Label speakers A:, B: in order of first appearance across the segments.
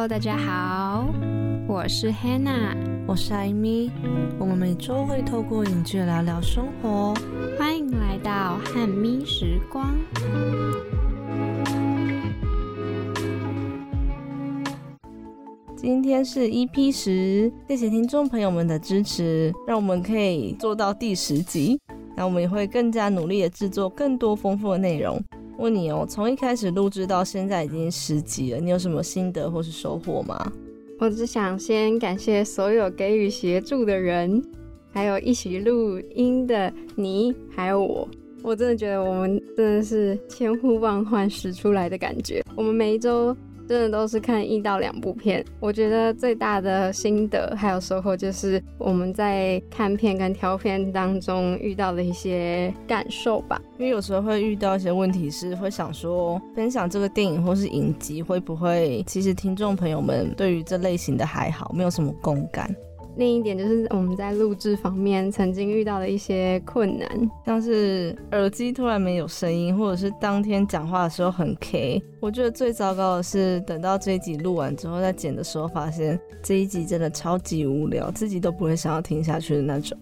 A: Hello，大家好，我是 Hannah，
B: 我是艾米。我们每周会透过影剧聊聊生活，
A: 欢迎来到汉咪时光。
B: 今天是 EP 十，谢谢听众朋友们的支持，让我们可以做到第十集。那我们也会更加努力的制作更多丰富的内容。问你哦，从一开始录制到现在已经十集了，你有什么心得或是收获吗？
A: 我只想先感谢所有给予协助的人，还有一起录音的你，还有我。我真的觉得我们真的是千呼万唤始出来的感觉。我们每一周。真的都是看一到两部片，我觉得最大的心得还有收获就是我们在看片跟挑片当中遇到的一些感受吧。
B: 因为有时候会遇到一些问题，是会想说分享这个电影或是影集会不会，其实听众朋友们对于这类型的还好，没有什么共感。
A: 另一点就是我们在录制方面曾经遇到的一些困难，
B: 像是耳机突然没有声音，或者是当天讲话的时候很 K。我觉得最糟糕的是等到这一集录完之后，再剪的时候发现这一集真的超级无聊，自己都不会想要听下去的那种。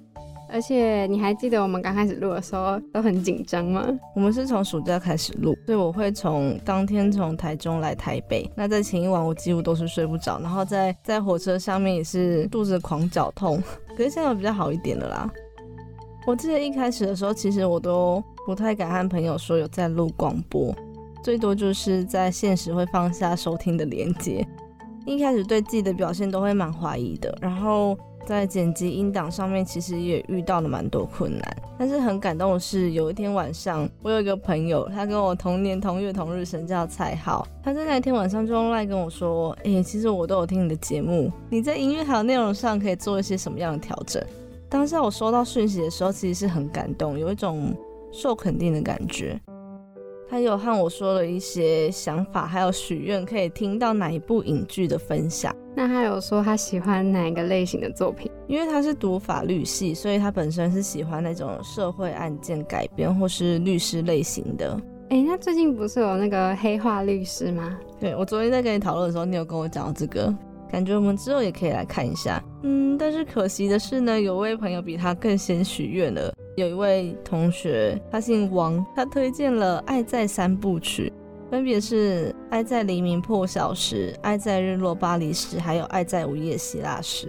A: 而且你还记得我们刚开始录的时候都很紧张吗？
B: 我们是从暑假开始录，所以我会从当天从台中来台北。那在前一晚我几乎都是睡不着，然后在在火车上面也是肚子狂绞痛。可是现在比较好一点了啦。我记得一开始的时候，其实我都不太敢和朋友说有在录广播，最多就是在现实会放下收听的连接。一开始对自己的表现都会蛮怀疑的，然后。在剪辑音档上面，其实也遇到了蛮多困难。但是很感动的是，有一天晚上，我有一个朋友，他跟我同年同月同日生，叫蔡浩。他在那天晚上就用来跟我说：“哎，其实我都有听你的节目，你在音乐还有内容上可以做一些什么样的调整？”当下我收到讯息的时候，其实是很感动，有一种受肯定的感觉。他有和我说了一些想法，还有许愿，可以听到哪一部影剧的分享。
A: 那他有说他喜欢哪一个类型的作品？
B: 因为他是读法律系，所以他本身是喜欢那种社会案件改编或是律师类型的。
A: 哎，那最近不是有那个黑化律师吗？
B: 对我昨天在跟你讨论的时候，你有跟我讲到这个，感觉我们之后也可以来看一下。嗯，但是可惜的是呢，有位朋友比他更先许愿了。有一位同学，他姓王，他推荐了《爱在三部曲》。分别是《爱在黎明破晓时》、《爱在日落巴黎时》，还有《爱在午夜希腊时》。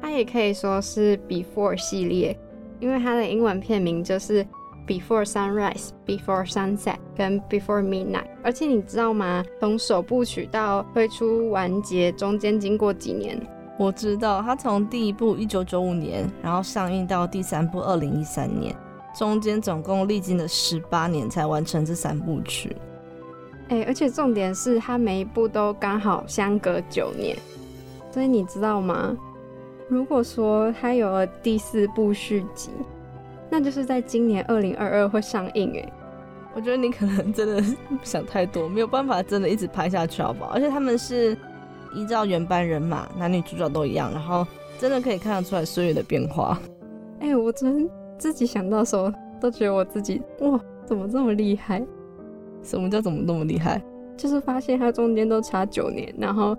A: 它也可以说是 Before 系列，因为它的英文片名就是 Before Sunrise、Before Sunset 跟 Before Midnight。而且你知道吗？从首部曲到推出完结，中间经过几年？
B: 我知道，它从第一部一九九五年，然后上映到第三部二零一三年，中间总共历经了十八年才完成这三部曲。
A: 哎，而且重点是它每一部都刚好相隔九年，所以你知道吗？如果说它有了第四部续集，那就是在今年二零二二会上映。诶，
B: 我觉得你可能真的想太多，没有办法真的一直拍下去，好不好？而且他们是依照原班人马，男女主角都一样，然后真的可以看得出来岁月的变化。
A: 哎，我真自己想到时候都觉得我自己哇，怎么这么厉害？
B: 什么叫怎么那么厉害？
A: 就是发现它中间都差九年，然后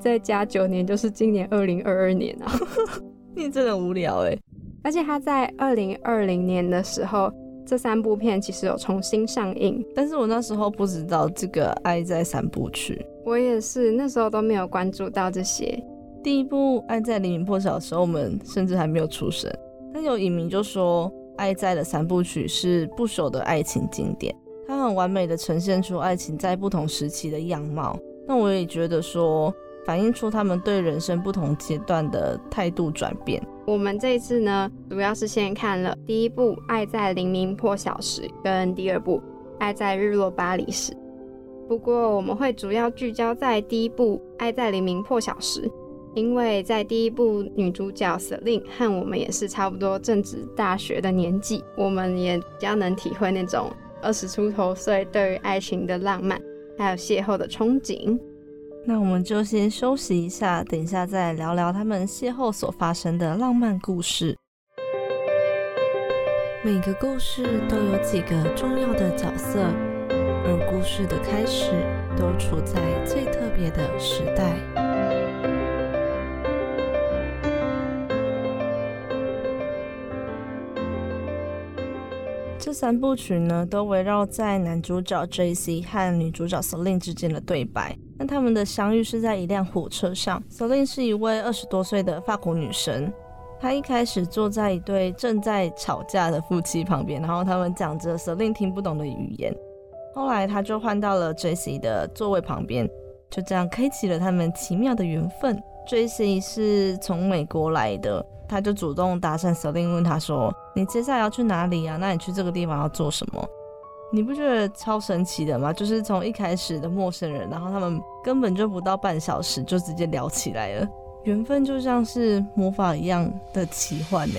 A: 再加九年，就是今年二零二二年啊！
B: 你真的无聊哎！
A: 而且他在二零二零年的时候，这三部片其实有重新上映，
B: 但是我那时候不知道这个《爱在三部曲》，
A: 我也是那时候都没有关注到这些。
B: 第一部《爱在黎明破晓》的时候，我们甚至还没有出生，但有影迷就说，《爱在》的三部曲是不朽的爱情经典。它很完美的呈现出爱情在不同时期的样貌，那我也觉得说反映出他们对人生不同阶段的态度转变。
A: 我们这一次呢，主要是先看了第一部《爱在黎明破晓时》跟第二部《爱在日落巴黎时》，不过我们会主要聚焦在第一部《爱在黎明破晓时》，因为在第一部女主角 Selin 和我们也是差不多正值大学的年纪，我们也比较能体会那种。二十出头岁对于爱情的浪漫，还有邂逅的憧憬，
B: 那我们就先休息一下，等一下再聊聊他们邂逅所发生的浪漫故事。每个故事都有几个重要的角色，而故事的开始都处在最特别的时代。这三部曲呢，都围绕在男主角 J.C. 和女主角 Selin 之间的对白。那他们的相遇是在一辆火车上，Selin 是一位二十多岁的法国女生。她一开始坐在一对正在吵架的夫妻旁边，然后他们讲着 Selin 听不懂的语言。后来她就换到了 J.C. 的座位旁边，就这样开启了他们奇妙的缘分。J.C. 是从美国来的，他就主动搭讪 Selin，问他说：“你接下来要去哪里啊？那你去这个地方要做什么？”你不觉得超神奇的吗？就是从一开始的陌生人，然后他们根本就不到半小时就直接聊起来了。缘分就像是魔法一样的奇幻呢。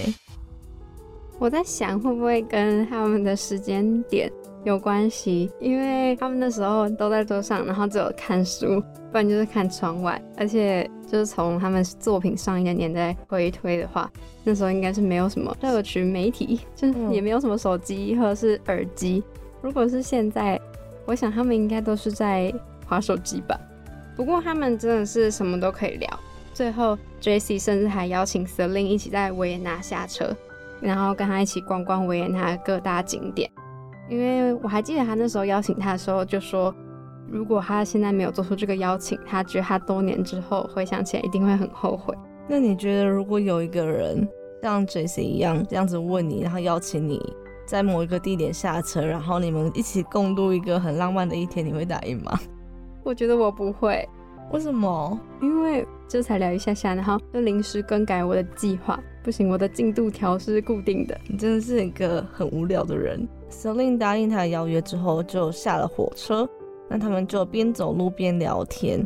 A: 我在想会不会跟他们的时间点有关系，因为他们那时候都在桌上，然后只有看书，不然就是看窗外。而且就是从他们作品上一个年代回推的话，那时候应该是没有什么社群媒体，就是也没有什么手机或者是耳机。如果是现在，我想他们应该都是在划手机吧。不过他们真的是什么都可以聊。最后，J.C. 甚至还邀请 Selin 一起在维也纳下车，然后跟他一起逛逛维也纳各大景点。因为我还记得他那时候邀请他的时候，就说如果他现在没有做出这个邀请，他觉得他多年之后回想起来一定会很后悔。
B: 那你觉得，如果有一个人像 J.C. 一样这样子问你，然后邀请你在某一个地点下车，然后你们一起共度一个很浪漫的一天，你会答应吗？
A: 我觉得我不会。
B: 为什么？
A: 因为这才聊一下下，然后就临时更改我的计划，不行，我的进度条是固定的。
B: 你真的是一个很无聊的人。Selin 答应他的邀约之后，就下了火车。那他们就边走路边聊天，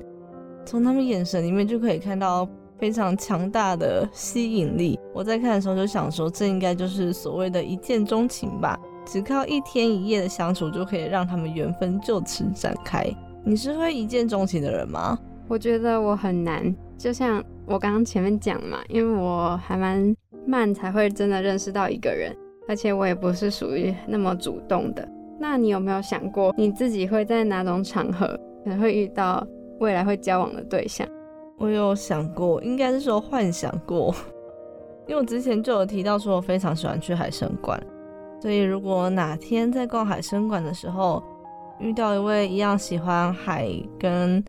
B: 从他们眼神里面就可以看到非常强大的吸引力。我在看的时候就想说，这应该就是所谓的一见钟情吧？只靠一天一夜的相处就可以让他们缘分就此展开。你是会一见钟情的人吗？
A: 我觉得我很难，就像我刚刚前面讲嘛，因为我还蛮慢才会真的认识到一个人，而且我也不是属于那么主动的。那你有没有想过，你自己会在哪种场合可能会遇到未来会交往的对象？
B: 我有想过，应该是说幻想过，因为我之前就有提到说我非常喜欢去海参馆，所以如果哪天在逛海参馆的时候遇到一位一样喜欢海跟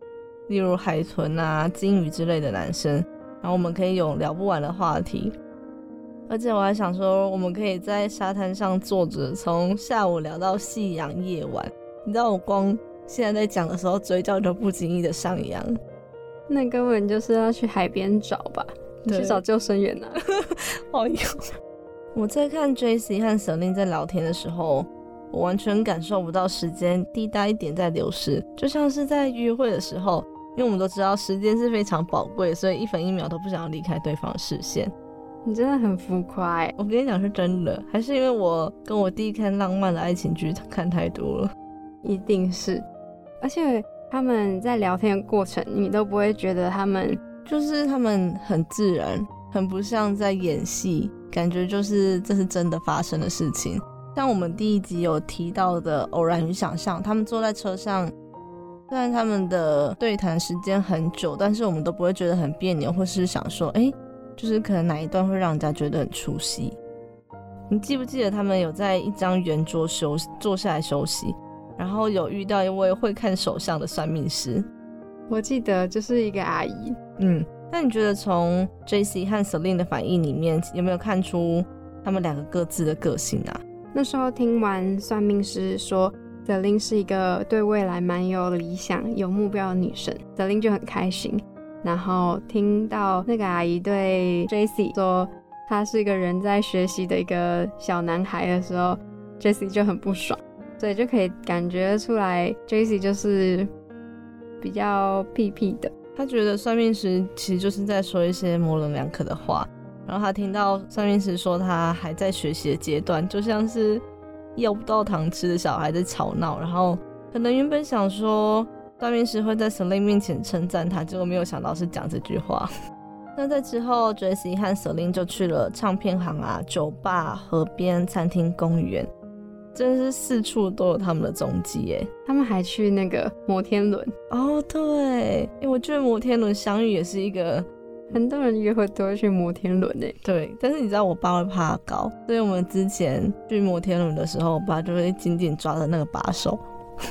B: 例如海豚啊、金鱼之类的男生，然后我们可以有聊不完的话题。而且我还想说，我们可以在沙滩上坐着，从下午聊到夕阳夜晚。你知道我光现在在讲的时候，嘴角就不经意的上扬。
A: 那根本就是要去海边找吧？去找救生员啊？
B: 好有。我在看 J.C. 和 Selin 在聊天的时候，我完全感受不到时间滴答一点在流逝，就像是在约会的时候。因为我们都知道时间是非常宝贵，所以一分一秒都不想要离开对方视线。
A: 你真的很浮夸，
B: 我跟你讲是真的，还是因为我跟我弟看浪漫的爱情剧看太多了？
A: 一定是。而且他们在聊天的过程，你都不会觉得他们
B: 就是他们很自然，很不像在演戏，感觉就是这是真的发生的事情。像我们第一集有提到的偶然与想象，他们坐在车上。虽然他们的对谈时间很久，但是我们都不会觉得很别扭，或是想说，哎，就是可能哪一段会让人家觉得很出戏。你记不记得他们有在一张圆桌休息坐下来休息，然后有遇到一位会看手相的算命师？
A: 我记得就是一个阿姨。
B: 嗯，那你觉得从 J.C. 和 Selin 的反应里面，有没有看出他们两个各自的个性啊？
A: 那时候听完算命师说。德琳是一个对未来蛮有理想、有目标的女生，德琳就很开心。然后听到那个阿姨对 Jessie 说他是一个人在学习的一个小男孩的时候，Jessie 就很不爽。所以就可以感觉出来，Jesse 就是比较屁屁的。
B: 他觉得算命师其实就是在说一些模棱两可的话。然后他听到算命师说他还在学习的阶段，就像是。要不到糖吃的小孩在吵闹，然后可能原本想说算命师会在 Selin 面前称赞他，结果没有想到是讲这句话。那在之后，Jesse 和 Selin 就去了唱片行啊、酒吧、河边、餐厅、公园。真的是四处都有他们的踪迹耶。
A: 他们还去那个摩天轮
B: 哦，对，哎，我觉得摩天轮相遇也是一个
A: 很多人约会都会去摩天轮诶。
B: 对，但是你知道我爸会怕高，所以我们之前去摩天轮的时候，我爸就会紧紧抓着那个把手。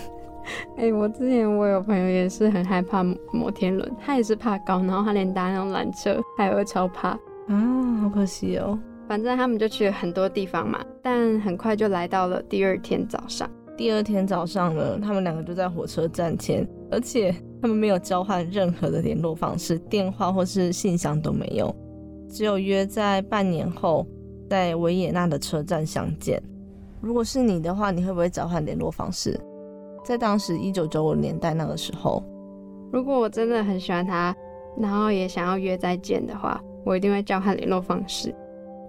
A: 哎，我之前我有朋友也是很害怕摩天轮，他也是怕高，然后他连搭那种缆车，他也会超怕
B: 啊，好可惜哦。
A: 反正他们就去了很多地方嘛，但很快就来到了第二天早上。
B: 第二天早上呢，他们两个就在火车站前，而且他们没有交换任何的联络方式，电话或是信箱都没有，只有约在半年后在维也纳的车站相见。如果是你的话，你会不会交换联络方式？在当时一九九五年代那个时候，
A: 如果我真的很喜欢他，然后也想要约再见的话，我一定会交换联络方式。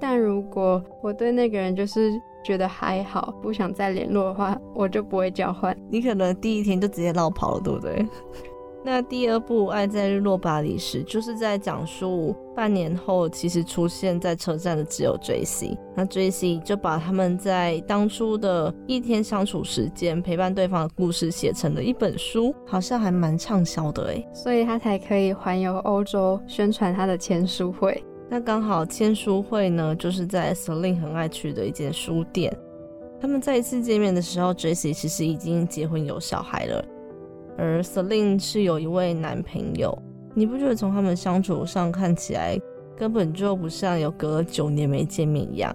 A: 但如果我对那个人就是觉得还好，不想再联络的话，我就不会交换。
B: 你可能第一天就直接绕跑了，对不对？那第二部《爱在日落巴黎时》就是在讲述半年后，其实出现在车站的只有 J.C。那 J.C 就把他们在当初的一天相处时间、陪伴对方的故事写成了一本书，好像还蛮畅销的哎，
A: 所以他才可以环游欧洲宣传他的签书会。
B: 那刚好签书会呢，就是在 Selin 很爱去的一间书店。他们再一次见面的时候，Jessie 其实已经结婚有小孩了，而 Selin 是有一位男朋友。你不觉得从他们相处上看起来，根本就不像有隔了九年没见面一样，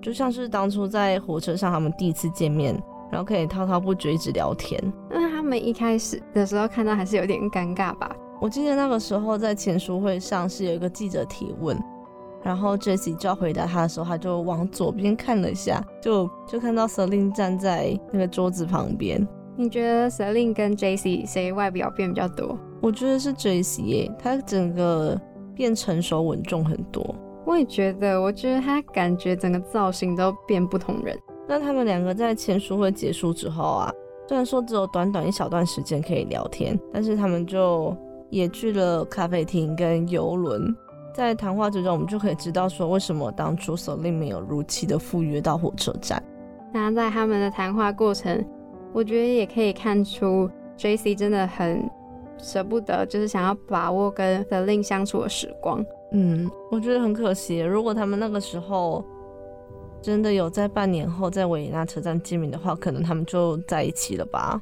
B: 就像是当初在火车上他们第一次见面，然后可以滔滔不绝一直聊天。
A: 那他们一开始的时候看到还是有点尴尬吧？
B: 我记得那个时候在签书会上是有一个记者提问。然后 Jessie 就要回答他的时候，他就往左边看了一下，就就看到 Selin 站在那个桌子旁边。
A: 你觉得 Selin 跟 Jessie 谁外表变比较多？
B: 我觉得是 Jessie 耶，他整个变成熟稳重很多。
A: 我也觉得，我觉得他感觉整个造型都变不同人。
B: 那他们两个在签书会结束之后啊，虽然说只有短短一小段时间可以聊天，但是他们就也去了咖啡厅跟游轮。在谈话之中，我们就可以知道说，为什么当初 Selin 没有如期的赴约到火车站。
A: 那在他们的谈话过程，我觉得也可以看出 JC 真的很舍不得，就是想要把握跟 Selin 相处的时光。
B: 嗯，我觉得很可惜。如果他们那个时候真的有在半年后在维也纳车站见面的话，可能他们就在一起了吧？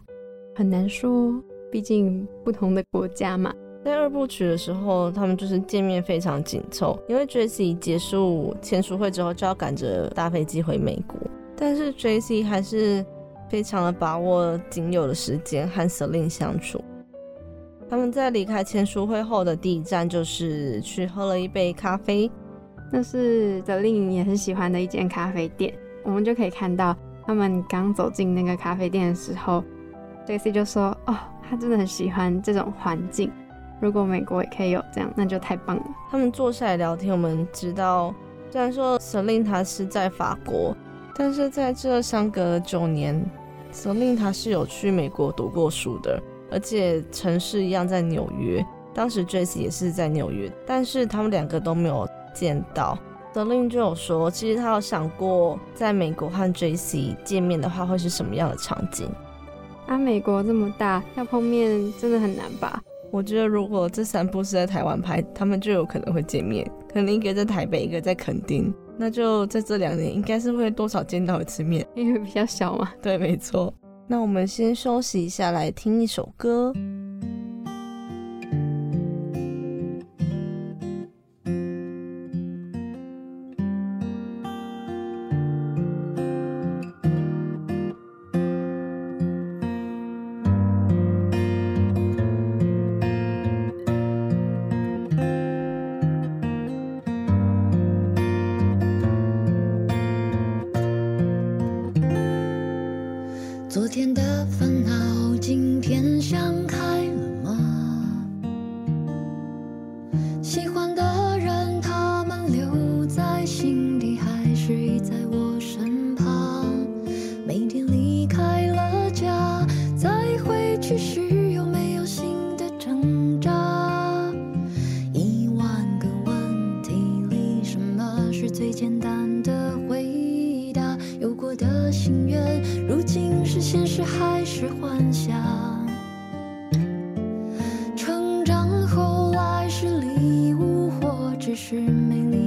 A: 很难说，毕竟不同的国家嘛。
B: 在二部曲的时候，他们就是见面非常紧凑，因为 Jesse 结束签书会之后就要赶着搭飞机回美国，但是 Jesse 还是非常的把握仅有的时间和 Selin 相处。他们在离开签书会后的第一站就是去喝了一杯咖啡，
A: 那是 Selin 也很喜欢的一间咖啡店。我们就可以看到，他们刚走进那个咖啡店的时候，Jesse 就说：“哦，他真的很喜欢这种环境。”如果美国也可以有这样，那就太棒了。
B: 他们坐下来聊天，我们知道，虽然说 Selin 他是在法国，但是在这相隔九年，Selin 他是有去美国读过书的，而且城市一样在纽约。当时 Jace 也是在纽约，但是他们两个都没有见到。Selin 就有说，其实他有想过，在美国和 Jace 见面的话，会是什么样的场景？
A: 啊，美国这么大，要碰面真的很难吧？
B: 我觉得如果这三部是在台湾拍，他们就有可能会见面，可能一个在台北，一个在垦丁，那就在这两年应该是会多少见到一次面，
A: 因为比较小嘛。
B: 对，没错。那我们先休息一下，来听一首歌。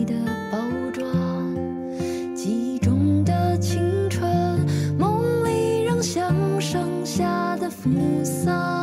C: 的包装记忆中的青春梦里仍像盛夏的扶桑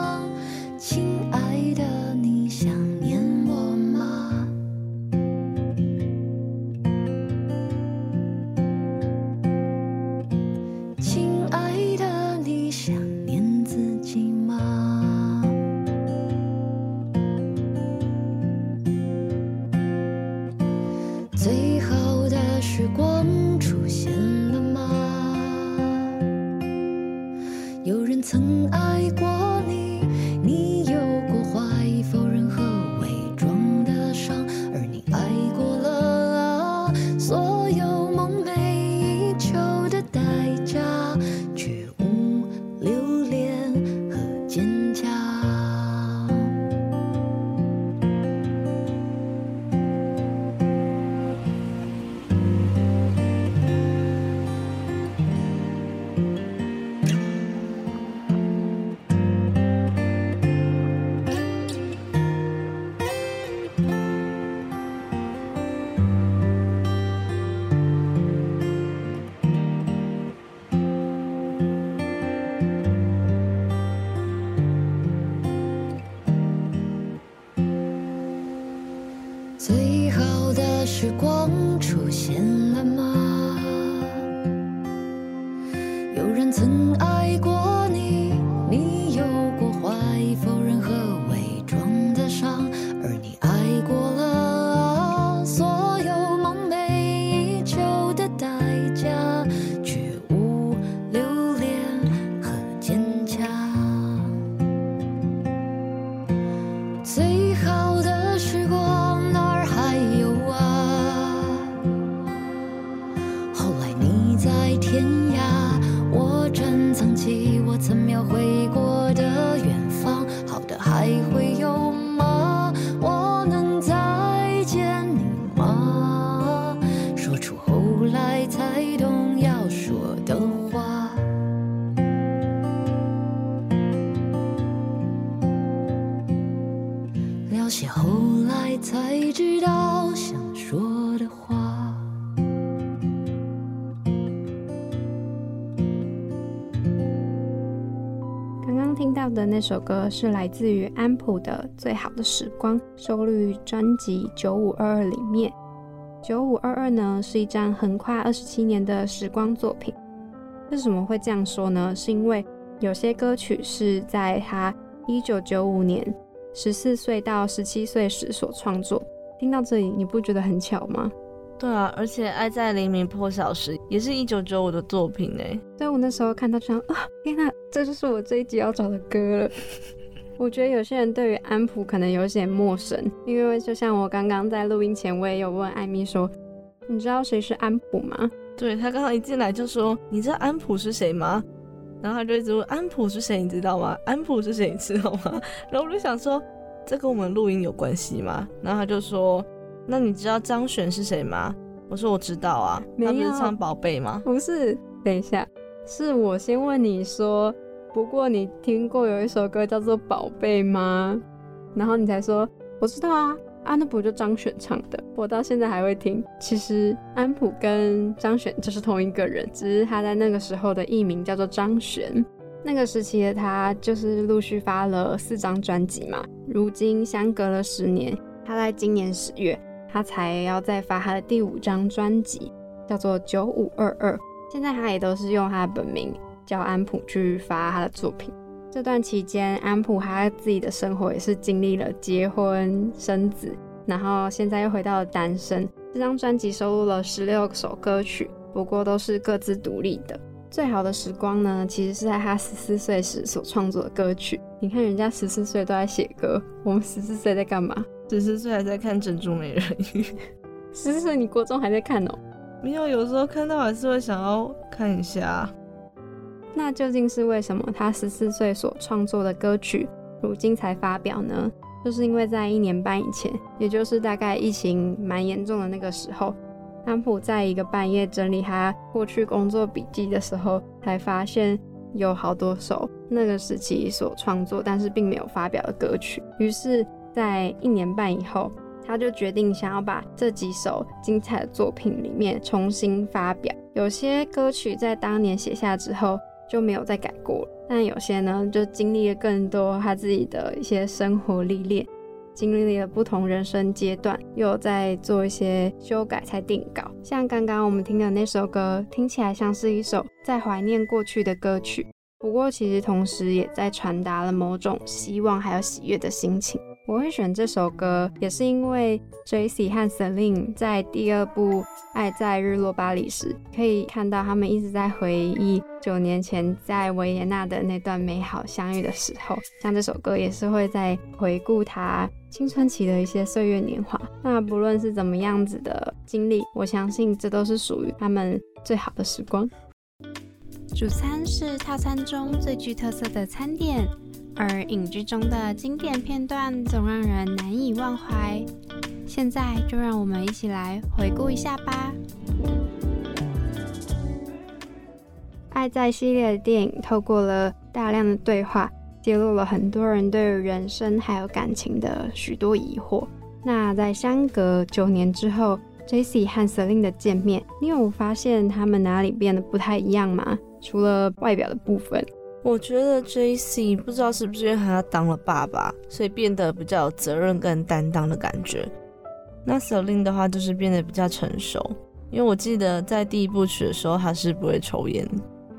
A: 首歌是来自于安普的《最好的时光》，收录于专辑《九五二二》里面。九五二二呢是一张横跨二十七年的时光作品。为什么会这样说呢？是因为有些歌曲是在他一九九五年十四岁到十七岁时所创作。听到这里，你不觉得很巧吗？
B: 对啊，而且《爱在黎明破晓时》也是一九九五的作品呢。
A: 所以我那时候看到就想啊，天哪，这就是我这一集要找的歌了。我觉得有些人对于安普可能有点陌生，因为就像我刚刚在录音前，我也有问艾米说，你知道谁是安普吗？
B: 对他刚刚一进来就说：“你知道安普是谁吗？”然后他就一直问：“安普是谁？你知道吗？安普是谁？你知道吗？” 然后我就想说，这跟我们录音有关系吗？然后他就说：“那你知道张悬是谁吗？”我说：“我知道啊，他不是唱《宝贝》吗？”
A: 不是，等一下，是我先问你说，不过你听过有一首歌叫做《宝贝》吗？然后你才说我知道啊，啊那不就张悬唱的？我到现在还会听。其实安普跟张悬就是同一个人，只是他在那个时候的艺名叫做张悬。那个时期的他就是陆续发了四张专辑嘛，如今相隔了十年，他在今年十月，他才要再发他的第五张专辑，叫做《九五二二》。现在他也都是用他的本名叫安普去发他的作品。这段期间，安普他自己的生活也是经历了结婚、生子，然后现在又回到了单身。这张专辑收录了十六首歌曲，不过都是各自独立的。最好的时光呢，其实是在他十四岁时所创作的歌曲。你看人家十四岁都在写歌，我们十四岁在干嘛？
B: 十四岁还在看《珍珠美人鱼》，
A: 十四岁你国中还在看哦？
B: 没有，有时候看到还是会想要看一下。
A: 那究竟是为什么他十四岁所创作的歌曲，如今才发表呢？就是因为在一年半以前，也就是大概疫情蛮严重的那个时候，安普在一个半夜整理他过去工作笔记的时候，才发现有好多首那个时期所创作，但是并没有发表的歌曲。于是，在一年半以后，他就决定想要把这几首精彩的作品里面重新发表。有些歌曲在当年写下之后就没有再改过，但有些呢，就经历了更多他自己的一些生活历练。经历了不同人生阶段，又在做一些修改才定稿。像刚刚我们听的那首歌，听起来像是一首在怀念过去的歌曲，不过其实同时也在传达了某种希望还有喜悦的心情。我会选这首歌，也是因为 J.C. 和 Celine 在第二部《爱在日落巴黎》时，可以看到他们一直在回忆九年前在维也纳的那段美好相遇的时候。像这首歌也是会在回顾他青春期的一些岁月年华。那不论是怎么样子的经历，我相信这都是属于他们最好的时光。
D: 主餐是套餐中最具特色的餐点。而影剧中的经典片段总让人难以忘怀。现在就让我们一起来回顾一下吧。
A: 爱在系列的电影透过了大量的对话，揭露了很多人对于人生还有感情的许多疑惑。那在相隔九年之后，J.C. 和 Celine 的见面，你有发现他们哪里变得不太一样吗？除了外表的部分。
B: 我觉得 J C 不知道是不是因为他当了爸爸，所以变得比较有责任跟担当的感觉。那 Celine 的话就是变得比较成熟，因为我记得在第一部曲的时候他是不会抽烟，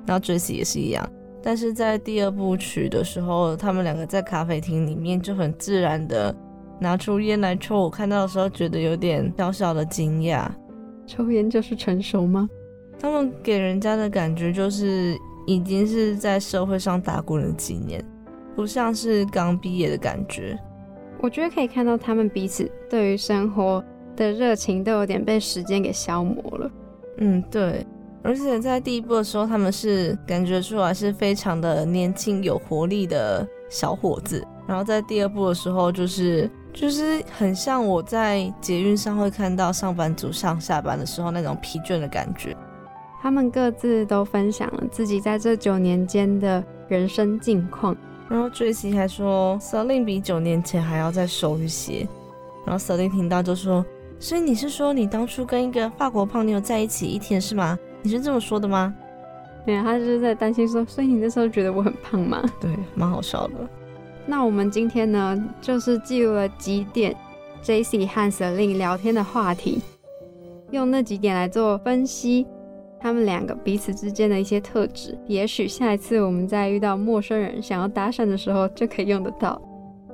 B: 然后 J C 也是一样。但是在第二部曲的时候，他们两个在咖啡厅里面就很自然的拿出烟来抽，我看到的时候觉得有点小小的惊讶。
A: 抽烟就是成熟吗？
B: 他们给人家的感觉就是。已经是在社会上打滚了几年，不像是刚毕业的感觉。
A: 我觉得可以看到他们彼此对于生活的热情都有点被时间给消磨了。
B: 嗯，对。而且在第一部的时候，他们是感觉出来是非常的年轻有活力的小伙子，然后在第二部的时候，就是就是很像我在捷运上会看到上班族上下班的时候那种疲倦的感觉。
A: 他们各自都分享了自己在这九年间的人生境况，
B: 然后 J.C. 还说 Celine 比九年前还要再瘦一些，然后 Celine 听到就说：“所以你是说你当初跟一个法国胖妞在一起一天是吗？你是这么说的吗？”
A: 对，他就是在担心说：“所以你那时候觉得我很胖吗？”
B: 对，蛮好笑的。
A: 那我们今天呢，就是记录了几点 J.C. 和 Celine 聊天的话题，用那几点来做分析。他们两个彼此之间的一些特质，也许下一次我们在遇到陌生人想要搭讪的时候就可以用得到。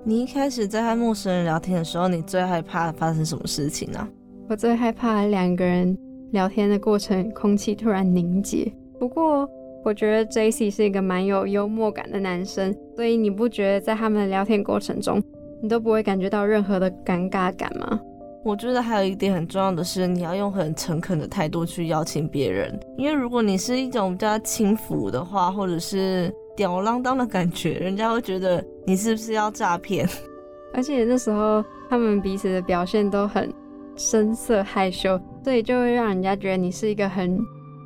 B: 你一开始在和陌生人聊天的时候，你最害怕发生什么事情呢？
A: 我最害怕两个人聊天的过程空气突然凝结。不过我觉得 J C 是一个蛮有幽默感的男生，所以你不觉得在他们的聊天过程中，你都不会感觉到任何的尴尬感吗？
B: 我觉得还有一点很重要的是，你要用很诚恳的态度去邀请别人。因为如果你是一种比较轻浮的话，或者是吊儿郎当的感觉，人家会觉得你是不是要诈骗。
A: 而且那时候他们彼此的表现都很深色害羞，所以就会让人家觉得你是一个很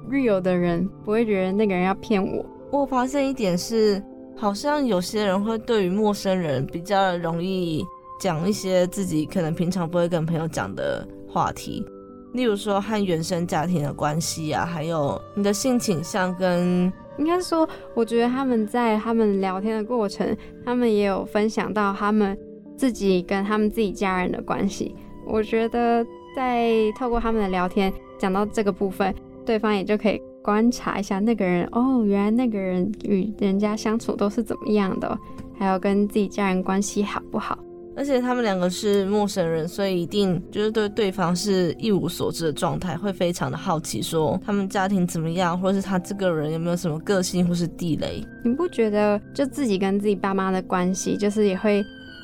A: real 的人，不会觉得那个人要骗我。
B: 我发现一点是，好像有些人会对于陌生人比较容易。讲一些自己可能平常不会跟朋友讲的话题，例如说和原生家庭的关系啊，还有你的性倾向跟，
A: 应该说，我觉得他们在他们聊天的过程，他们也有分享到他们自己跟他们自己家人的关系。我觉得在透过他们的聊天讲到这个部分，对方也就可以观察一下那个人，哦，原来那个人与人家相处都是怎么样的，还有跟自己家人关系好不好。
B: 而且他们两个是陌生人，所以一定就是对对方是一无所知的状态，会非常的好奇，说他们家庭怎么样，或者是他这个人有没有什么个性或是地雷。
A: 你不觉得就自己跟自己爸妈的关系，就是也会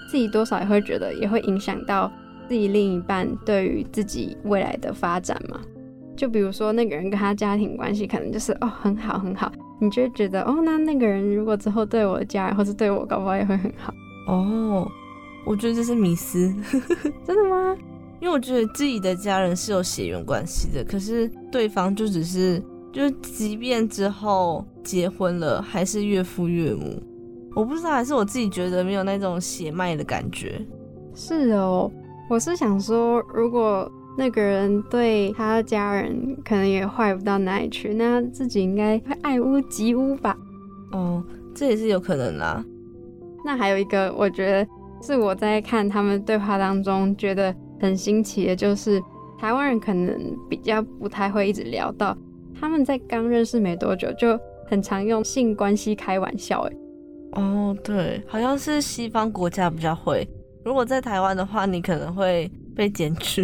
A: 自己多少也会觉得，也会影响到自己另一半对于自己未来的发展吗？就比如说那个人跟他家庭关系可能就是哦很好很好，你就会觉得哦那那个人如果之后对我的家人或是对我，搞不好也会很好
B: 哦。我觉得这是迷思，
A: 真的吗？
B: 因为我觉得自己的家人是有血缘关系的，可是对方就只是，就是即便之后结婚了，还是岳父岳母。我不知道，还是我自己觉得没有那种血脉的感觉。
A: 是哦，我是想说，如果那个人对他的家人可能也坏不到哪里去，那自己应该会爱屋及乌吧？
B: 哦，这也是有可能啦。
A: 那还有一个，我觉得是我在看他们对话当中觉得很新奇的，就是台湾人可能比较不太会一直聊到他们在刚认识没多久就很常用性关系开玩笑。哎，
B: 哦，对，好像是西方国家比较会。如果在台湾的话，你可能会被检举。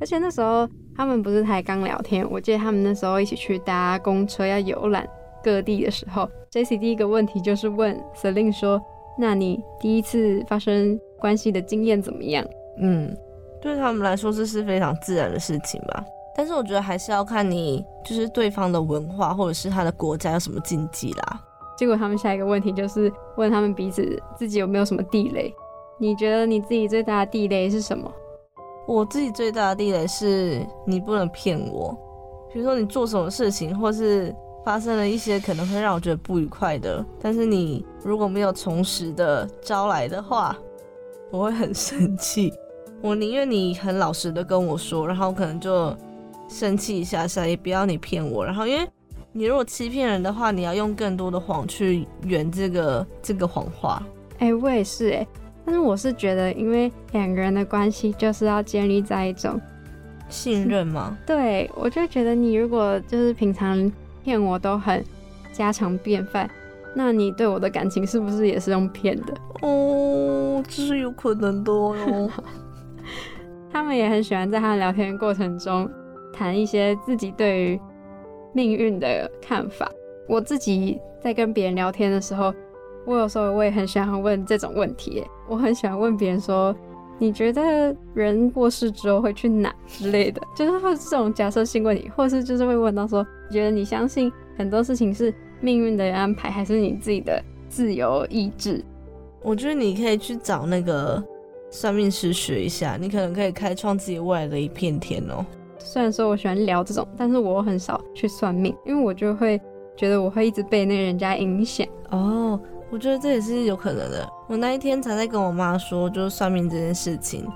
A: 而且那时候他们不是才刚聊天，我记得他们那时候一起去搭公车要游览各地的时候，Jesse 第一个问题就是问 Selin 说。那你第一次发生关系的经验怎么样？
B: 嗯，对他们来说这是非常自然的事情吧。但是我觉得还是要看你就是对方的文化或者是他的国家有什么禁忌啦。
A: 结果他们下一个问题就是问他们彼此自己有没有什么地雷？你觉得你自己最大的地雷是什么？
B: 我自己最大的地雷是你不能骗我，比如说你做什么事情或是。发生了一些可能会让我觉得不愉快的，但是你如果没有从实的招来的话，我会很生气。我宁愿你很老实的跟我说，然后可能就生气一下下，也不要你骗我。然后因为你如果欺骗人的话，你要用更多的谎去圆这个这个谎话。
A: 哎，我也是哎，但是我是觉得，因为两个人的关系就是要建立在一种
B: 信任吗？
A: 对，我就觉得你如果就是平常。骗我都很家常便饭，那你对我的感情是不是也是用骗的？
B: 哦，这是有可能的哦。
A: 他们也很喜欢在他聊天过程中谈一些自己对于命运的看法。我自己在跟别人聊天的时候，我有时候我也很喜欢问这种问题。我很喜欢问别人说。你觉得人过世之后会去哪之类的，就是会这种假设性问题，或是就是会问到说，觉得你相信很多事情是命运的安排，还是你自己的自由意志？
B: 我觉得你可以去找那个算命师学一下，你可能可以开创自己未来的一片天哦。
A: 虽然说我喜欢聊这种，但是我很少去算命，因为我就会觉得我会一直被那个人家影响
B: 哦。我觉得这也是有可能的。我那一天才在跟我妈说，就是算命这件事情，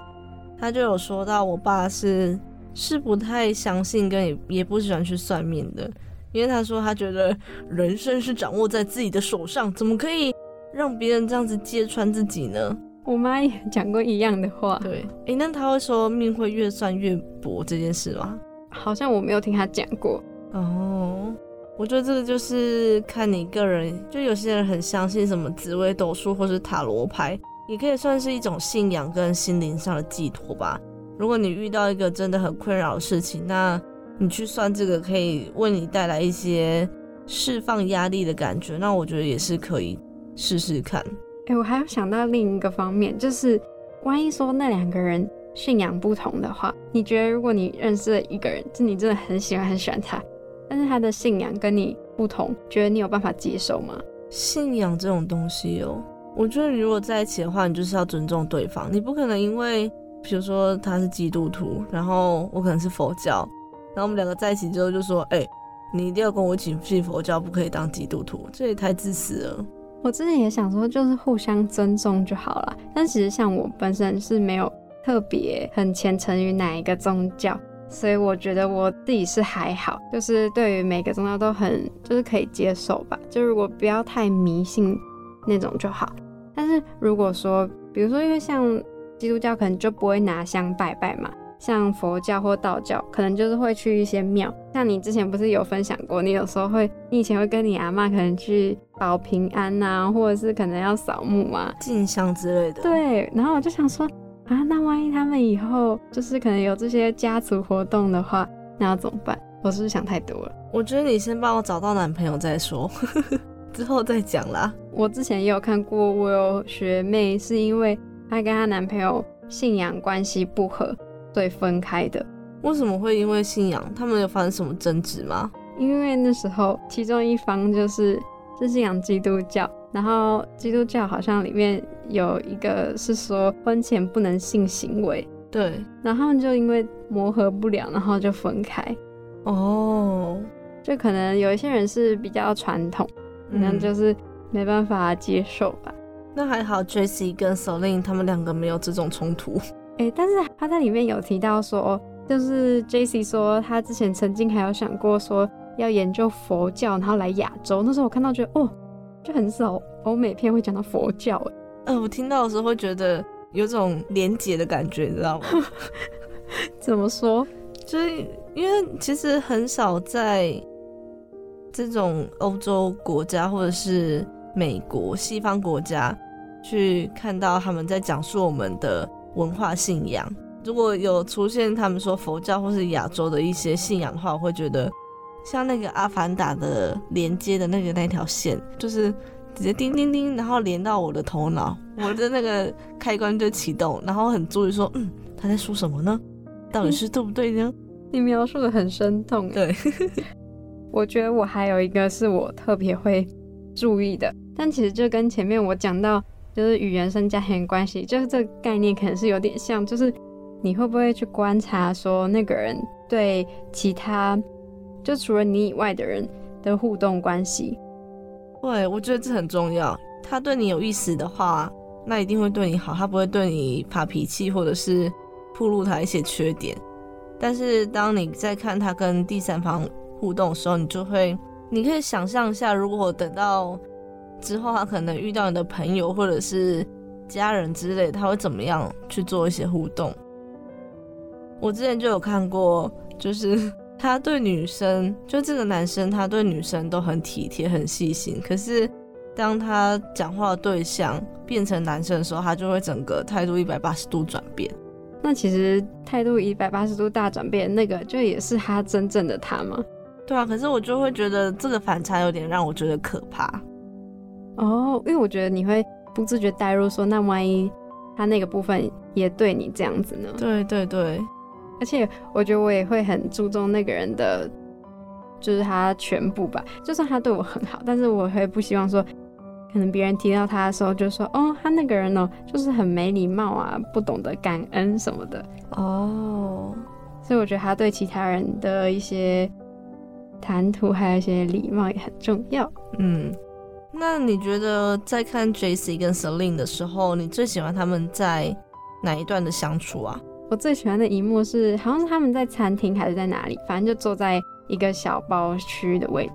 B: 她就有说到，我爸是是不太相信，跟也也不喜欢去算命的，因为他说他觉得人生是掌握在自己的手上，怎么可以让别人这样子揭穿自己呢？
A: 我妈也讲过一样的话。
B: 对，诶，那他会说命会越算越薄这件事吗？
A: 好像我没有听他讲过。
B: 哦。我觉得这个就是看你个人，就有些人很相信什么紫微斗数或是塔罗牌，也可以算是一种信仰跟心灵上的寄托吧。如果你遇到一个真的很困扰的事情，那你去算这个可以为你带来一些释放压力的感觉，那我觉得也是可以试试看。
A: 哎，我还有想到另一个方面，就是万一说那两个人信仰不同的话，你觉得如果你认识了一个人，就你真的很喜欢很喜欢他。但是他的信仰跟你不同，觉得你有办法接受吗？
B: 信仰这种东西哦，我觉得如果在一起的话，你就是要尊重对方。你不可能因为，比如说他是基督徒，然后我可能是佛教，然后我们两个在一起之后就说，哎，你一定要跟我一起信佛教，不可以当基督徒，这也太自私了。
A: 我之前也想说，就是互相尊重就好了。但其实像我本身是没有特别很虔诚于哪一个宗教。所以我觉得我自己是还好，就是对于每个宗教都很就是可以接受吧，就如果不要太迷信那种就好。但是如果说，比如说因为像基督教可能就不会拿香拜拜嘛，像佛教或道教可能就是会去一些庙。像你之前不是有分享过，你有时候会，你以前会跟你阿妈可能去保平安呐，或者是可能要扫墓啊、
B: 进香之类的。
A: 对，然后我就想说。啊，那万一他们以后就是可能有这些家族活动的话，那要怎么办？我是不是想太多了？
B: 我觉得你先帮我找到男朋友再说，之后再讲啦。
A: 我之前也有看过，我有学妹是因为她跟她男朋友信仰关系不合，所以分开的。
B: 为什么会因为信仰？他们有发生什么争执吗？
A: 因为那时候其中一方就是是信仰基督教。然后基督教好像里面有一个是说婚前不能性行为，
B: 对，
A: 然后就因为磨合不了，然后就分开。
B: 哦，
A: 就可能有一些人是比较传统，那就是没办法接受吧。
B: 那还好，Jessie 跟 Celine 他们两个没有这种冲突。
A: 哎，但是他在里面有提到说，就是 Jessie 说他之前曾经还有想过说要研究佛教，然后来亚洲。那时候我看到觉得哦，就很少欧美片会讲到佛教。哎，
B: 呃，我听到的时候会觉得有种连结的感觉，你知道吗？
A: 怎么说？
B: 就是因为其实很少在这种欧洲国家或者是美国西方国家去看到他们在讲述我们的文化信仰。如果有出现他们说佛教或是亚洲的一些信仰的话，我会觉得像那个《阿凡达》的连接的那个那条线，就是直接叮叮叮，然后连到我的头脑，我的那个开关就启动，然后很注意说，嗯，他在说什么呢？到底是对不对呢？
A: 你描述的很生动。
B: 对，
A: 我觉得我还有一个是我特别会注意的，但其实就跟前面我讲到，就是与原生家庭关系，就是这个概念可能是有点像，就是你会不会去观察说那个人对其他就除了你以外的人的互动关系？
B: 对，我觉得这很重要。他对你有意思的话，那一定会对你好，他不会对你发脾气或者是。暴露他一些缺点，但是当你在看他跟第三方互动的时候，你就会，你可以想象一下，如果等到之后他可能遇到你的朋友或者是家人之类，他会怎么样去做一些互动？我之前就有看过，就是 他对女生，就这个男生他对女生都很体贴、很细心，可是当他讲话的对象变成男生的时候，他就会整个态度一百八十度转变。
A: 那其实态度一百八十度大转变，那个就也是他真正的他吗？
B: 对啊，可是我就会觉得这个反差有点让我觉得可怕。
A: 哦，因为我觉得你会不自觉带入说，那万一他那个部分也对你这样子呢？
B: 对对对，
A: 而且我觉得我也会很注重那个人的，就是他全部吧。就算他对我很好，但是我会不希望说。可能别人提到他的时候，就说：“哦，他那个人哦，就是很没礼貌啊，不懂得感恩什么的。”哦，所以我觉得他对其他人的一些谈吐，还有一些礼貌也很重要。
B: 嗯，那你觉得在看 J C 跟 Celine 的时候，你最喜欢他们在哪一段的相处啊？
A: 我最喜欢的一幕是，好像是他们在餐厅还是在哪里，反正就坐在一个小包区的位置。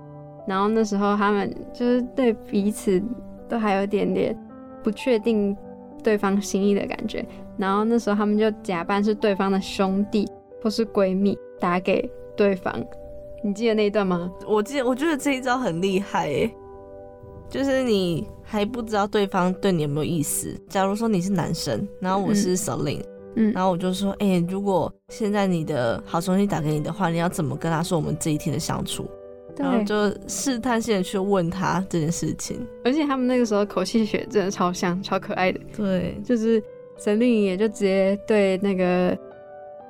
A: 然后那时候他们就是对彼此都还有点点不确定对方心意的感觉，然后那时候他们就假扮是对方的兄弟或是闺蜜打给对方，你记得那一段吗？
B: 我记得，我觉得这一招很厉害诶，就是你还不知道对方对你有没有意思。假如说你是男生，然后我是 Selin，嗯，然后我就说，哎，如果现在你的好兄弟打给你的话，你要怎么跟他说我们这一天的相处？然后就试探性的去问他这件事情，
A: 而且他们那个时候口气血真的超像，超可爱的。
B: 对，
A: 就是神令也就直接对那个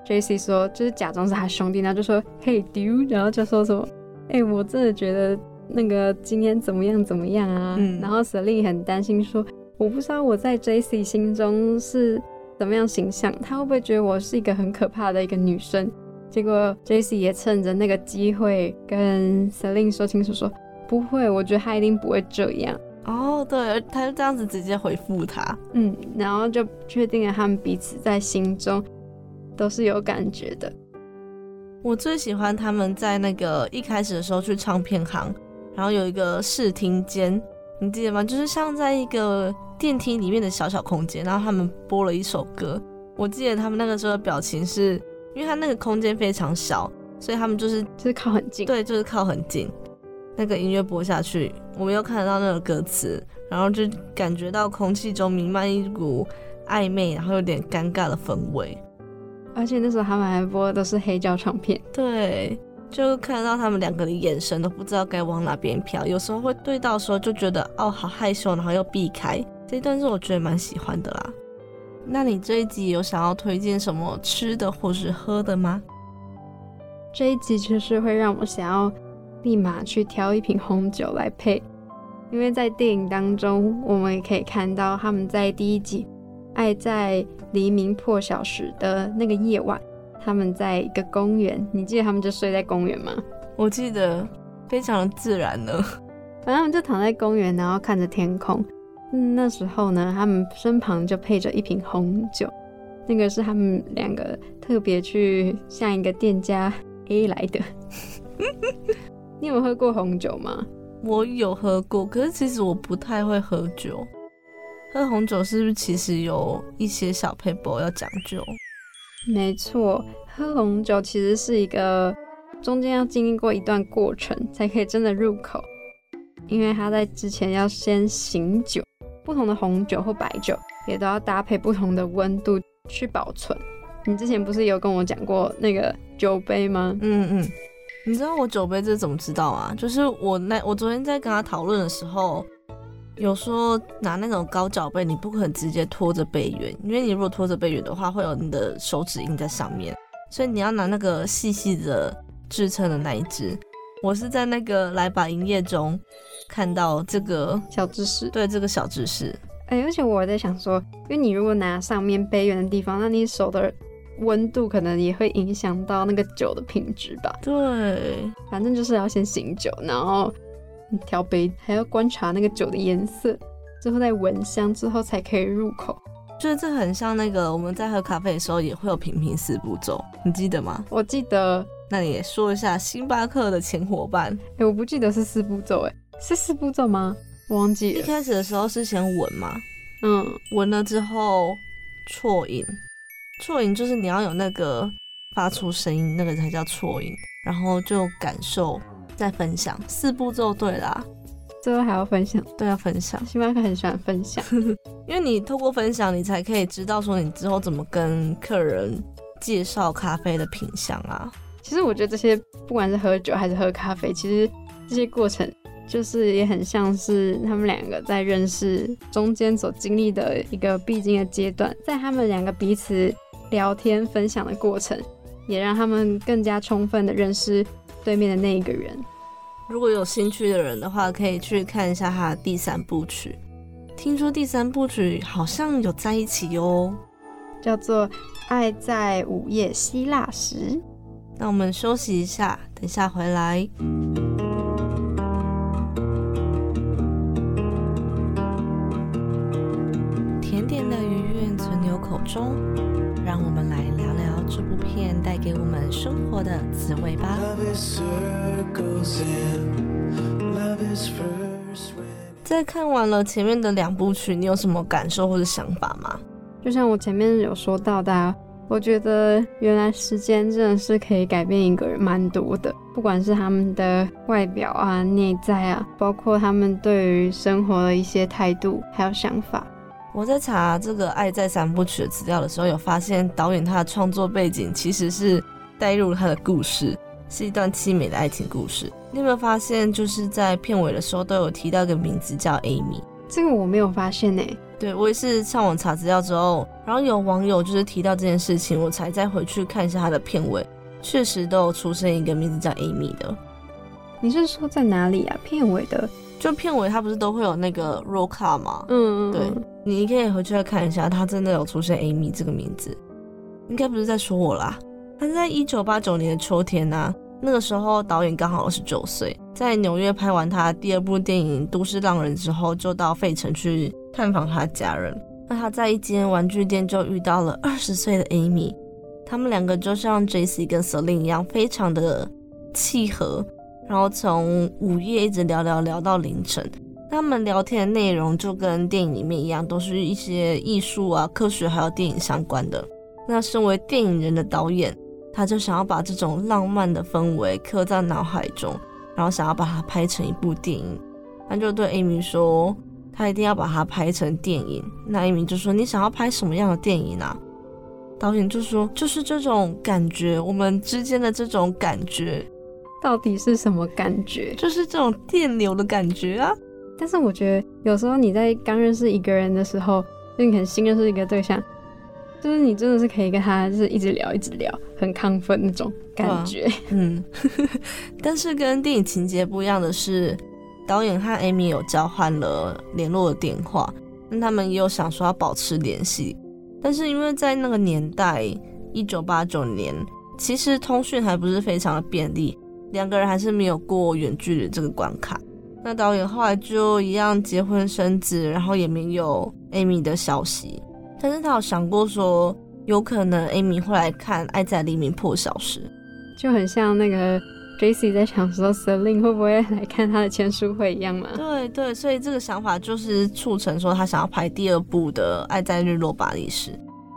A: J C 说，就是假装是他兄弟，然后就说 Hey dude，然后就说什么，哎，我真的觉得那个今天怎么样怎么样啊？嗯然后 Selin 很担心说，我不知道我在 J C 心中是怎么样形象，他会不会觉得我是一个很可怕的一个女生？结果 j c 也趁着那个机会跟 Celine 说清楚，说不会，我觉得他一定不会这样。
B: 哦，对，他就这样子直接回复他，
A: 嗯，然后就确定了他们彼此在心中都是有感觉的。
B: 我最喜欢他们在那个一开始的时候去唱片行，然后有一个视听间，你记得吗？就是像在一个电梯里面的小小空间，然后他们播了一首歌。我记得他们那个时候的表情是。因为他那个空间非常小，所以他们就是
A: 就是靠很近，
B: 对，就是靠很近。那个音乐播下去，我们又看得到那个歌词，然后就感觉到空气中弥漫一股暧昧，然后有点尴尬的氛围。
A: 而且那时候他们还播的都是黑胶唱片，
B: 对，就看到他们两个的眼神都不知道该往哪边飘，有时候会对到时候就觉得哦好害羞，然后又避开。这一段是我觉得蛮喜欢的啦。那你这一集有想要推荐什么吃的或是喝的吗？
A: 这一集就是会让我想要立马去挑一瓶红酒来配，因为在电影当中，我们也可以看到他们在第一集《爱在黎明破晓时》的那个夜晚，他们在一个公园，你记得他们就睡在公园吗？
B: 我记得，非常的自然呢。
A: 反正他们就躺在公园，然后看着天空。嗯，那时候呢，他们身旁就配着一瓶红酒，那个是他们两个特别去向一个店家 A 来的。你有喝过红酒吗？
B: 我有喝过，可是其实我不太会喝酒。喝红酒是不是其实有一些小配博要讲究？
A: 没错，喝红酒其实是一个中间要经历过一段过程，才可以真的入口。因为它在之前要先醒酒，不同的红酒或白酒也都要搭配不同的温度去保存。你之前不是有跟我讲过那个酒杯吗？
B: 嗯嗯，你知道我酒杯这怎么知道啊？就是我那我昨天在跟他讨论的时候，有说拿那种高脚杯，你不可能直接拖着杯缘，因为你如果拖着杯缘的话，会有你的手指印在上面，所以你要拿那个细细的支撑的那一只。我是在那个来把营业中看到这个
A: 小知识，
B: 对这个小知识。
A: 哎，而且我在想说，因为你如果拿上面杯缘的地方，那你手的温度可能也会影响到那个酒的品质吧。
B: 对，
A: 反正就是要先醒酒，然后调杯，还要观察那个酒的颜色，之后再闻香，之后才可以入口。
B: 就是这很像那个我们在喝咖啡的时候也会有品评四步骤，你记得吗？
A: 我记得。
B: 那你也说一下星巴克的前伙伴。
A: 哎，我不记得是四步骤，哎，是四步骤吗？忘记了。
B: 一开始的时候是先闻嘛，
A: 嗯，
B: 闻了之后啜饮，啜饮就是你要有那个发出声音，那个才叫啜饮，然后就感受再分享。四步骤对啦，
A: 最后还要分享，
B: 对，要分享。
A: 星巴克很喜欢分享，
B: 因为你透过分享，你才可以知道说你之后怎么跟客人介绍咖啡的品相啊。
A: 其实我觉得这些不管是喝酒还是喝咖啡，其实这些过程就是也很像是他们两个在认识中间所经历的一个必经的阶段，在他们两个彼此聊天分享的过程，也让他们更加充分的认识对面的那一个人。
B: 如果有兴趣的人的话，可以去看一下他的第三部曲。听说第三部曲好像有在一起哦，
A: 叫做《爱在午夜希腊时》。
B: 那我们休息一下，等一下回来。甜甜的余韵存留口中，让我们来聊聊这部片带给我们生活的滋味吧。在看完了前面的两部曲，你有什么感受或者想法吗？
A: 就像我前面有说到的。我觉得原来时间真的是可以改变一个人蛮多的，不管是他们的外表啊、内在啊，包括他们对于生活的一些态度还有想法。
B: 我在查这个《爱在三部曲》的资料的时候，有发现导演他的创作背景其实是带入了他的故事，是一段凄美的爱情故事。你有没有发现，就是在片尾的时候都有提到一个名字叫 Amy？
A: 这个我没有发现呢。
B: 对我也是上网查资料之后，然后有网友就是提到这件事情，我才再回去看一下他的片尾，确实都有出现一个名字叫 Amy 的。
A: 你是说在哪里啊？片尾的？
B: 就片尾他不是都会有那个 roll call 吗？
A: 嗯嗯。
B: 对，你可以回去再看一下，他真的有出现 Amy 这个名字。应该不是在说我啦。他在一九八九年的秋天呢，那个时候导演刚好二十九岁，在纽约拍完他第二部电影《都市浪人》之后，就到费城去。探访他的家人，那他在一间玩具店就遇到了二十岁的 Amy，他们两个就像 J.C. 跟 Selin 一样，非常的契合，然后从午夜一直聊聊聊到凌晨。他们聊天的内容就跟电影里面一样，都是一些艺术啊、科学还有电影相关的。那身为电影人的导演，他就想要把这种浪漫的氛围刻在脑海中，然后想要把它拍成一部电影。他就对 Amy 说。他一定要把它拍成电影。那 Amy 就说：“你想要拍什么样的电影啊？”导演就说：“就是这种感觉，我们之间的这种感觉，
A: 到底是什么感觉？
B: 就是这种电流的感觉啊。”
A: 但是我觉得有时候你在刚认识一个人的时候，就你可能新认识一个对象，就是你真的是可以跟他就是一直聊一直聊，很亢奋那种感觉。
B: 嗯，但是跟电影情节不一样的是。导演和 Amy 有交换了联络的电话，那他们也有想说要保持联系，但是因为在那个年代，一九八九年，其实通讯还不是非常的便利，两个人还是没有过远距离这个关卡。
E: 那导演后来就一样结婚生子，然后也没有 Amy 的消息。但是他有想过说，有可能 Amy 会来看《爱在黎明破晓时》，
A: 就很像那个 J.C. 在想说 Celine 会不会来看他的签书会一样嘛？
E: 对对，所以这个想法就是促成说他想要拍第二部的《爱在日落巴黎时》。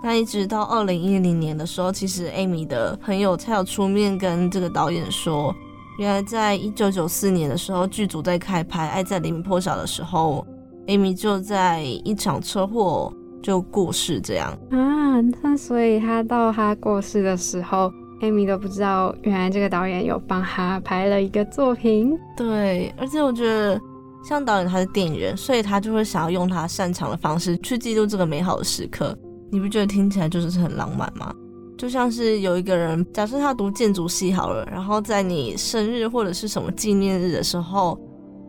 E: 那一直到二零一零年的时候，其实 Amy 的朋友才有出面跟这个导演说，原来在一九九四年的时候，剧组在开拍《爱在黎明破晓》的时候，Amy 就在一场车祸就过世，这样
A: 啊。那所以他到他过世的时候，Amy 都不知道，原来这个导演有帮他拍了一个作品。
E: 对，而且我觉得，像导演他是电影人，所以他就会想要用他擅长的方式去记录这个美好的时刻。你不觉得听起来就是很浪漫吗？就像是有一个人，假设他读建筑系好了，然后在你生日或者是什么纪念日的时候，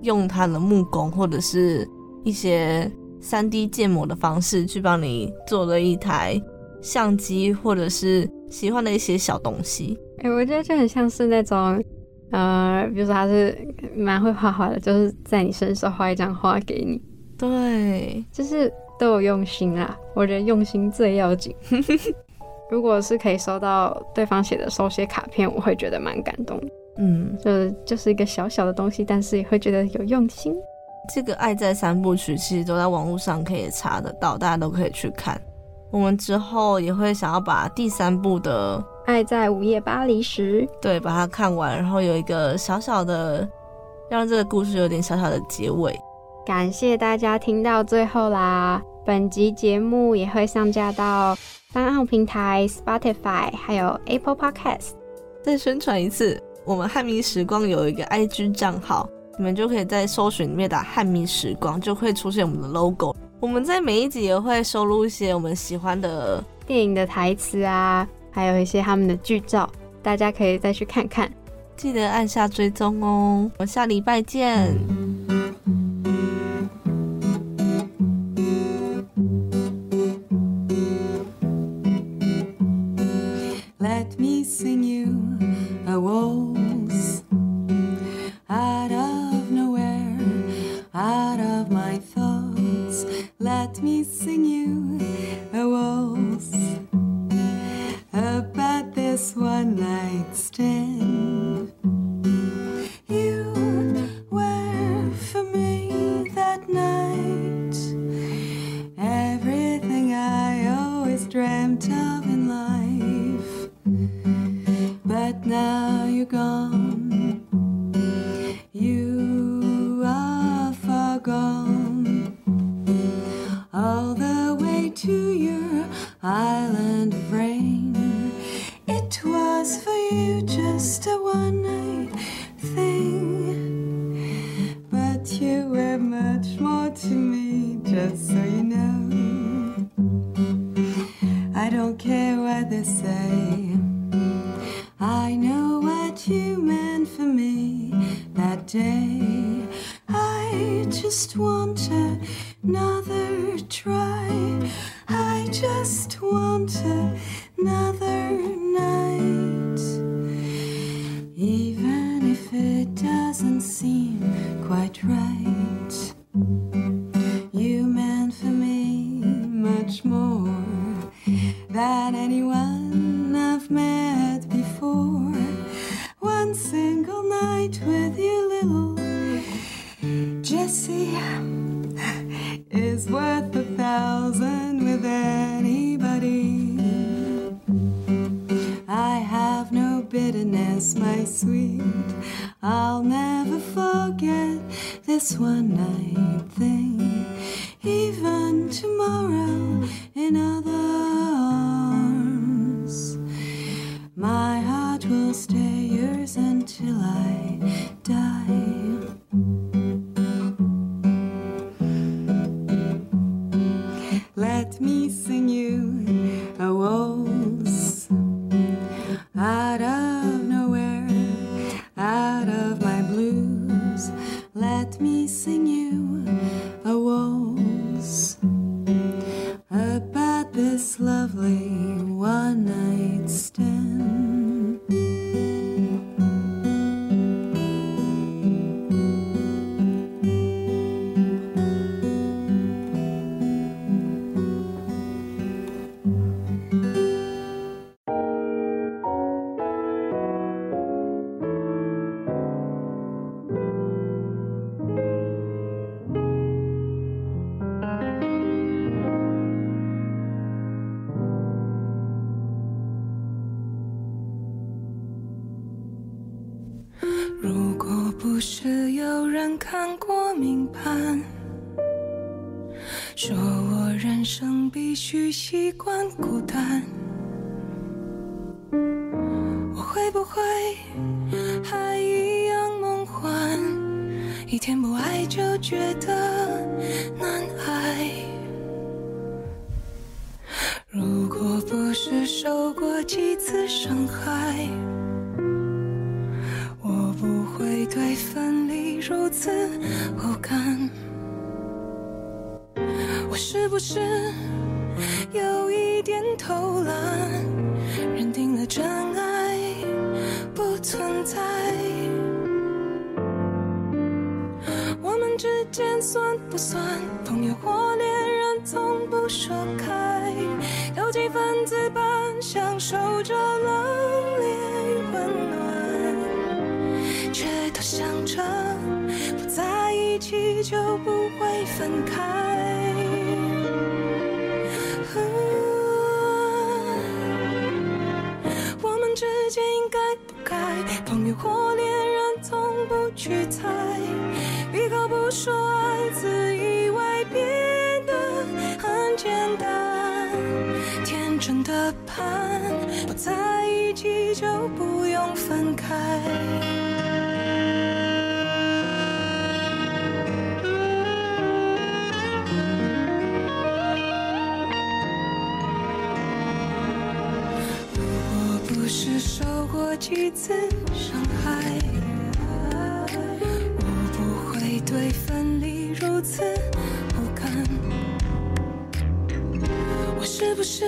E: 用他的木工或者是一些三 D 建模的方式去帮你做了一台相机，或者是喜欢的一些小东西。
A: 哎，我觉得就很像是那种，呃，比如说他是蛮会画画的，就是在你身上画一张画给你。
E: 对，
A: 就是。都有用心啦，我觉得用心最要紧。如果是可以收到对方写的手写卡片，我会觉得蛮感动。嗯，就是就是一个小小的东西，但是也会觉得有用心。
E: 这个《爱在三部曲》其实都在网络上可以查得到，大家都可以去看。我们之后也会想要把第三部的《
A: 爱在午夜巴黎时》
E: 对把它看完，然后有一个小小的让这个故事有点小小的结尾。
A: 感谢大家听到最后啦！本集节目也会上架到三岸平台、Spotify 还有 Apple Podcast。
E: 再宣传一次，我们汉民时光有一个 IG 账号，你们就可以在搜寻里面打“汉民时光”，就会出现我们的 logo。我们在每一集也会收录一些我们喜欢的
A: 电影的台词啊，还有一些他们的剧照，大家可以再去看看。
E: 记得按下追踪哦！我们下礼拜见。如果不是有人
F: 看过明盘，说我人生必须习惯孤单。我会不会还一样梦幻？一天不爱就觉得难挨。如果不是受过几次伤害，对分离如此无感。我是不是有一点偷懒，认定了真爱不存在？我们之间算不算朋友或恋人？从不说开，有几分自般享受着冷不在一起就不会分开。我们之间应该不该朋友或恋人，从不去猜。闭口不说爱，自以为变得很简单。天真的盼，不在一起就不用分开。几次伤害，我不会对分离如此不堪。我是不是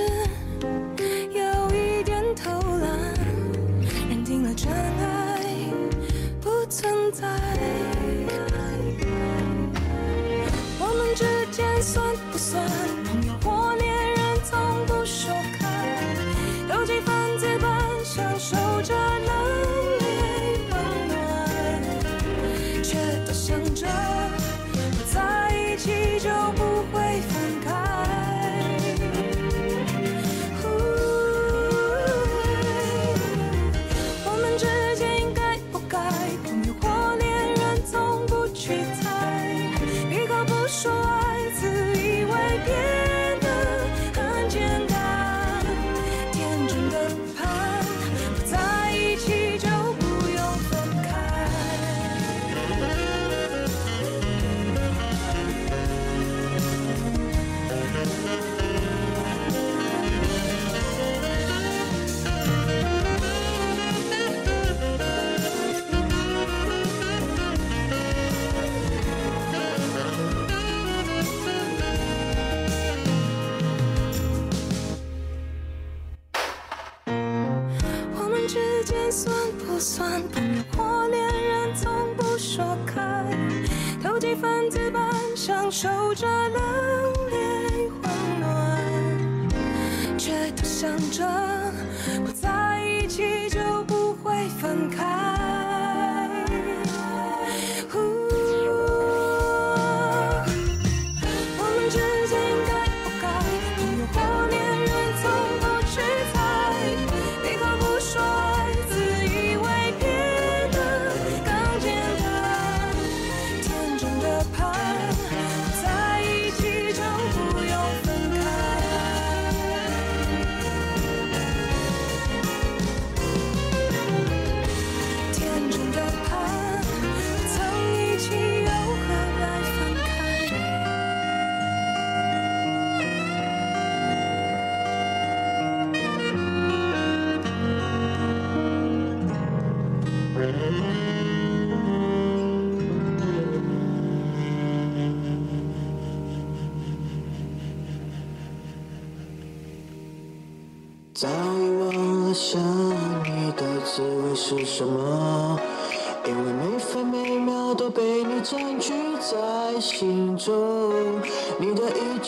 F: 着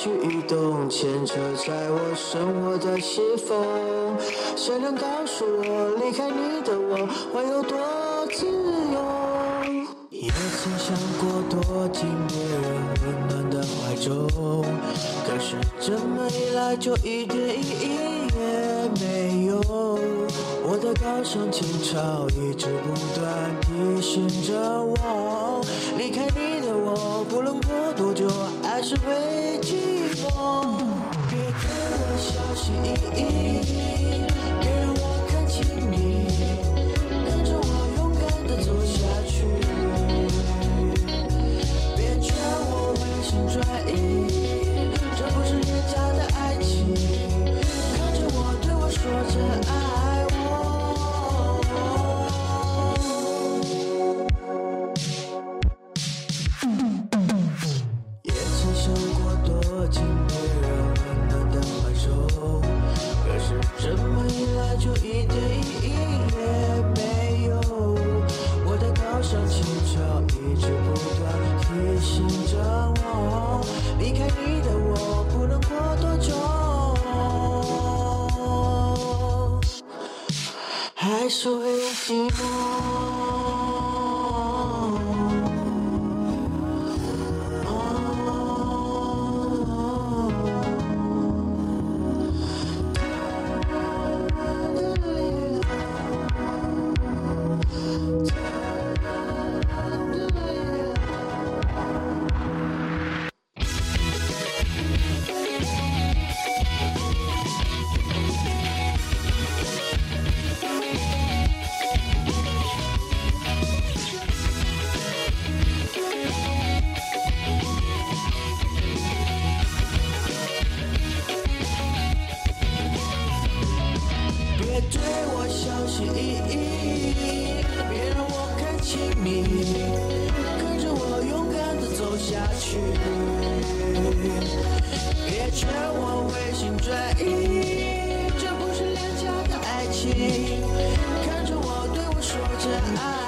F: 一
G: 举一动牵扯在我生活的西风，谁能告诉我离开你的我会有多自由？也曾想过躲进别人温暖的怀中，可是这么一来就一点意义也没有。我的高尚情操一直不断提醒着我，离开你的我，不论过多久。还是会寂寞别对我小心翼翼别让我看清你，跟着我勇敢的走下去，别劝我回心转意，这不是廉价的爱情，看着我对我说着爱。